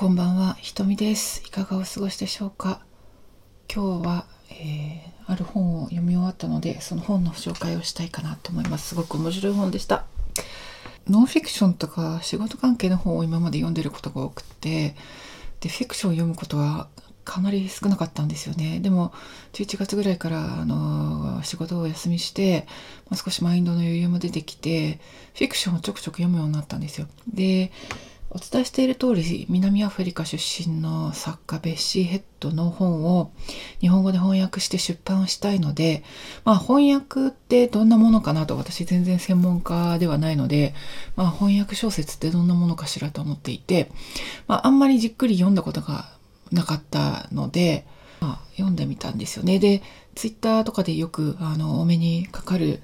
こんばんは、ひとみです。いかがお過ごしでしょうか？今日は、えーある本を読み終わったので、その本の紹介をしたいかなと思います。すごく面白い本でした。ノンフィクションとか仕事関係の本を今まで読んでることが多くって、で、フィクションを読むことはかなり少なかったんですよね。でも、11月ぐらいから、あの仕事をお休みして、まあ、少しマインドの余裕も出てきて、フィクションをちょくちょく読むようになったんですよ。で、お伝えしている通り南アフリカ出身の作家ベッシー・ヘッドの本を日本語で翻訳して出版したいので、まあ、翻訳ってどんなものかなと私全然専門家ではないので、まあ、翻訳小説ってどんなものかしらと思っていて、まあ、あんまりじっくり読んだことがなかったので、まあ、読んでみたんですよね。でツイッターとかでよくあのお目にかかる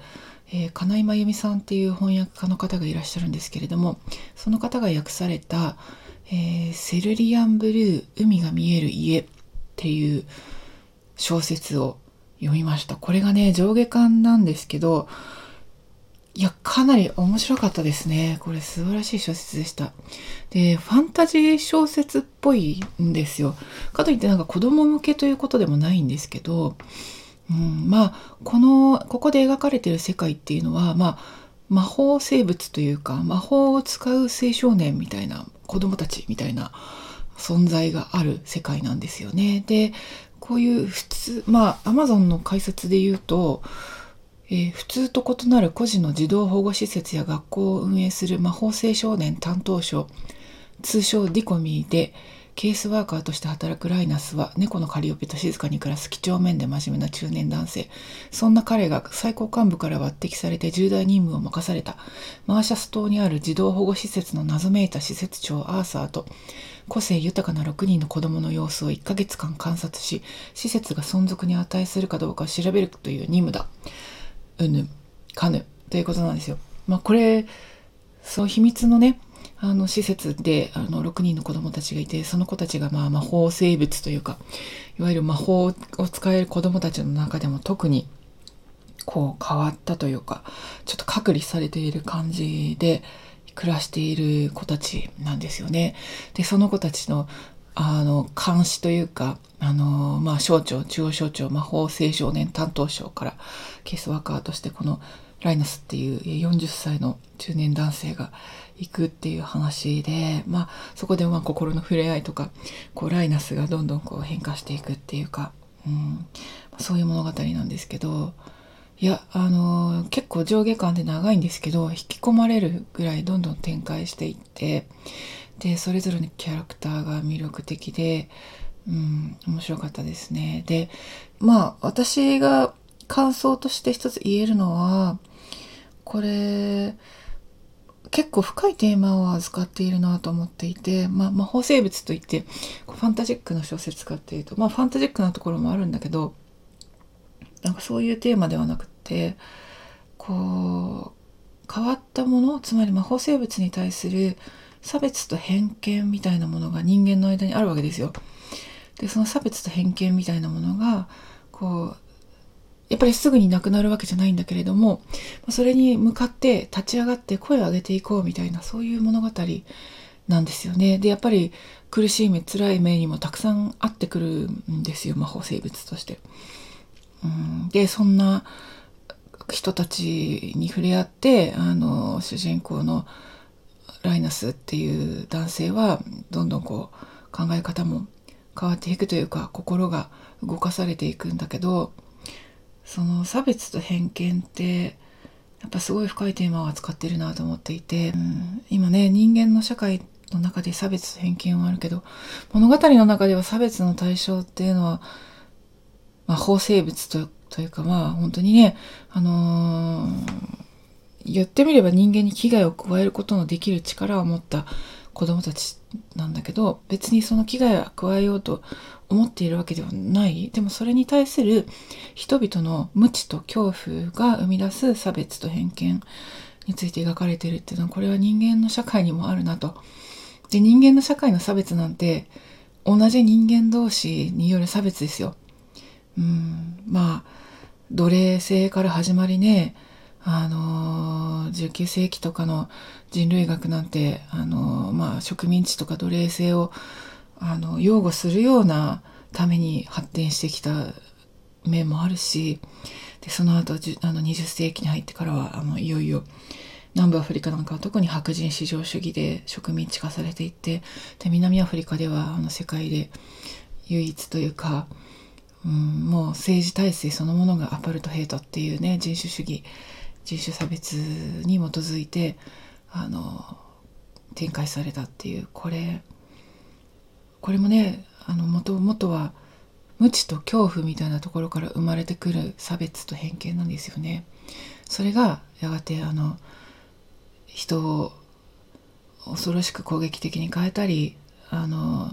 えー金井真由美さんっていう翻訳家の方がいらっしゃるんですけれどもその方が訳された、えーセルリアンブルー海が見える家」っていう小説を読みました。これがね上下巻なんですけどいやかなり面白かったですね。これ素晴らしい小説でした。でファンタジー小説っぽいんですよ。かといってなんか子供向けということでもないんですけどうん、まあこのここで描かれている世界っていうのは、まあ、魔法生物というか魔法を使う青少年みたいな子供たちみたいな存在がある世界なんですよね。でこういう普通まあアマゾンの解説で言うと、えー普通と異なる個人の児童保護施設や学校を運営する魔法青少年担当省通称ディコミーでケースワーカーとして働くライナスは猫のカリオペと静かに暮らす几帳面で真面目な中年男性。そんな彼が最高幹部から抜擢されて重大任務を任された。マーシャス島にある児童保護施設の謎めいた施設長アーサーと個性豊かな6人の子供の様子を1ヶ月間観察し施設が存続に値するかどうかを調べるという任務だ。うぬかぬ。ということなんですよ。まあこれその秘密のねあの施設であの6人の子供たちがいてその子たちがまあ魔法生物というかいわゆる魔法を使える子供たちの中でも特にこう変わったというかちょっと隔離されている感じで暮らしている子たちなんですよね。でその子たちのあの監視というかあの、まあ、省庁中央省庁魔法青少年担当省からケースワーカーとしてこのライナスっていう40歳の中年男性が行くっていう話で、まあ、そこでまあ心の触れ合いとかこうライナスがどんどんこう変化していくっていうか、うん、そういう物語なんですけどいやあの結構上下巻で長いんですけど引き込まれるぐらいどんどん展開していってでそれぞれのキャラクターが魅力的で、うん、面白かったですね。でまあ私が感想として一つ言えるのはこれ結構深いテーマを扱っているなと思っていて、まあ、魔法生物といってファンタジックな小説かっていうとまあファンタジックなところもあるんだけどなんかそういうテーマではなくてこう変わったものつまり魔法生物に対する差別と偏見みたいなものが人間の間にあるわけですよ。でその差別と偏見みたいなものがこうやっぱりすぐになくなるわけじゃないんだけれどもそれに向かって立ち上がって声を上げていこうみたいなそういう物語なんですよね。でやっぱり苦しい目辛い目にもたくさんあってくるんですよ魔法生物として。うん、でそんな人たちに触れ合ってあの主人公のライナスっていう男性はどんどんこう考え方も変わっていくというか心が動かされていくんだけどその差別と偏見ってやっぱすごい深いテーマを扱ってるなと思っていて、うん今ね人間の社会の中で差別と偏見はあるけど物語の中では差別の対象っていうのは魔法生物とというかまあ本当にねあのー言ってみれば人間に危害を加えることのできる力を持った子供たちなんだけど別にその危害を加えようと思っているわけではないでもそれに対する人々の無知と恐怖が生み出す差別と偏見について描かれてるっていうのはこれは人間の社会にもあるなと。で人間の社会の差別なんて同じ人間同士による差別ですよ。うんまあ奴隷制から始まりねあの19世紀とかの人類学なんて、あのまあ、植民地とか奴隷制をあの擁護するようなために発展してきた面もあるしでその後あの20世紀に入ってからはあのいよいよ南部アフリカなんかは特に白人至上主義で植民地化されていってで南アフリカではあの世界で唯一というか、うん、もう政治体制そのものがアパルトヘイトっていうね人種主義人種差別に基づいてあの展開されたっていうこれこれもねあの元々は無知と恐怖みたいなところから生まれてくる差別と偏見なんですよね。それがやがてあの人を恐ろしく攻撃的に変えたりあの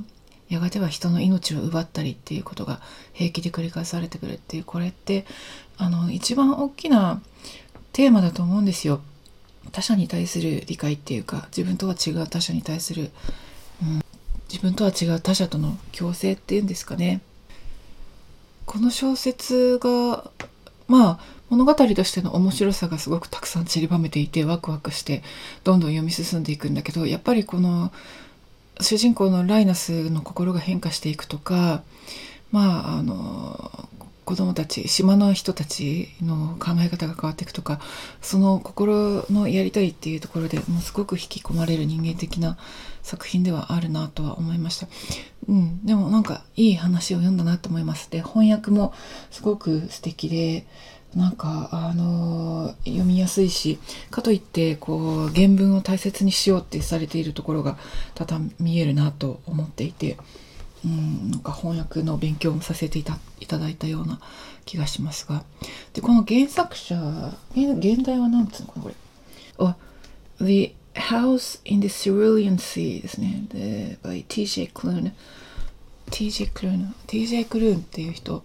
やがては人の命を奪ったりっていうことが平気で繰り返されてくるっていうこれってあの一番大きなテーマだと思うんですよ。他者に対する理解っていうか自分とは違う他者に対する、うん、自分とは違う他者との共生っていうんですかね。この小説がまあ物語としての面白さがすごくたくさん散りばめていてワクワクしてどんどん読み進んでいくんだけどやっぱりこの主人公のライナスの心が変化していくとかまああの子供たち島の人たちの考え方が変わっていくとかその心のやりたいっていうところでもうすごく引き込まれる人間的な作品ではあるなとは思いました。うん、でもなんかいい話を読んだなと思います。で翻訳もすごく素敵でなんかあのー、読みやすいしかといってこう原文を大切にしようってされているところが多々見えるなと思っていて。うん、なんか翻訳の勉強もさせていたいただいたような気がしますが。でこの原作者現代は何つうのかなこれ。あ The House in the Cerulean Sea ですね。で by TJ クルーン TJ クルーン TJ クルーンっていう人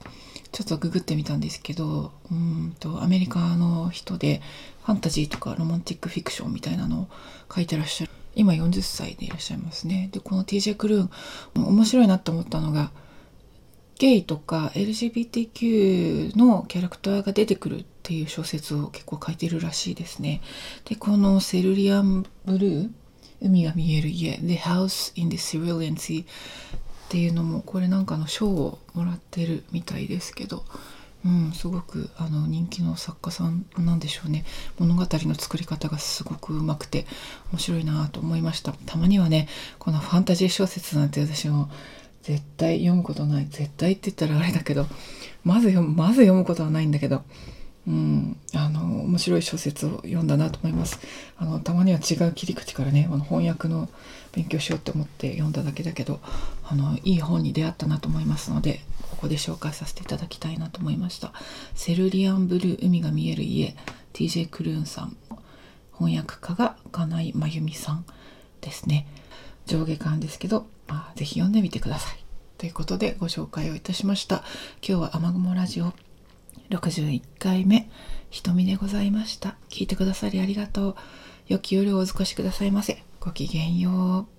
ちょっとググってみたんですけどうんとアメリカの人でファンタジーとかロマンティックフィクションみたいなのを書いてらっしゃる。今40歳でいらっしゃいますね。で、この TJ クルーン、面白いなと思ったのが、ゲイとか LGBTQ のキャラクターが出てくるっていう小説を結構書いてるらしいですね。で、このセルリアンブルー、海が見える家、The House in the Cerulean Sea っていうのも、これなんかの賞をもらってるみたいですけど、うん、すごくあの人気の作家さんなんでしょうね。物語の作り方がすごくうまくて面白いなと思いました。たまにはねこのファンタジー小説なんて私も絶対読むことない絶対って言ったらあれだけどまず読むまず読むことはないんだけどうん、あの面白い小説を読んだなと思います。あのたまには違う切り口からねあの翻訳の勉強しようって思って読んだだけだけどあのいい本に出会ったなと思いますのでここで紹介させていただきたいなと思いました。セルリアンブルー海が見える家 TJ クルーンさん。翻訳家が金井真由美さんですね。上下巻ですけど、まあ、ぜひ読んでみてください。ということでご紹介をいたしました。今日は雨雲ラジオ61回目瞳でございました。聞いてくださりありがとう。良き夜をお過ごしくださいませ。ごきげんよう。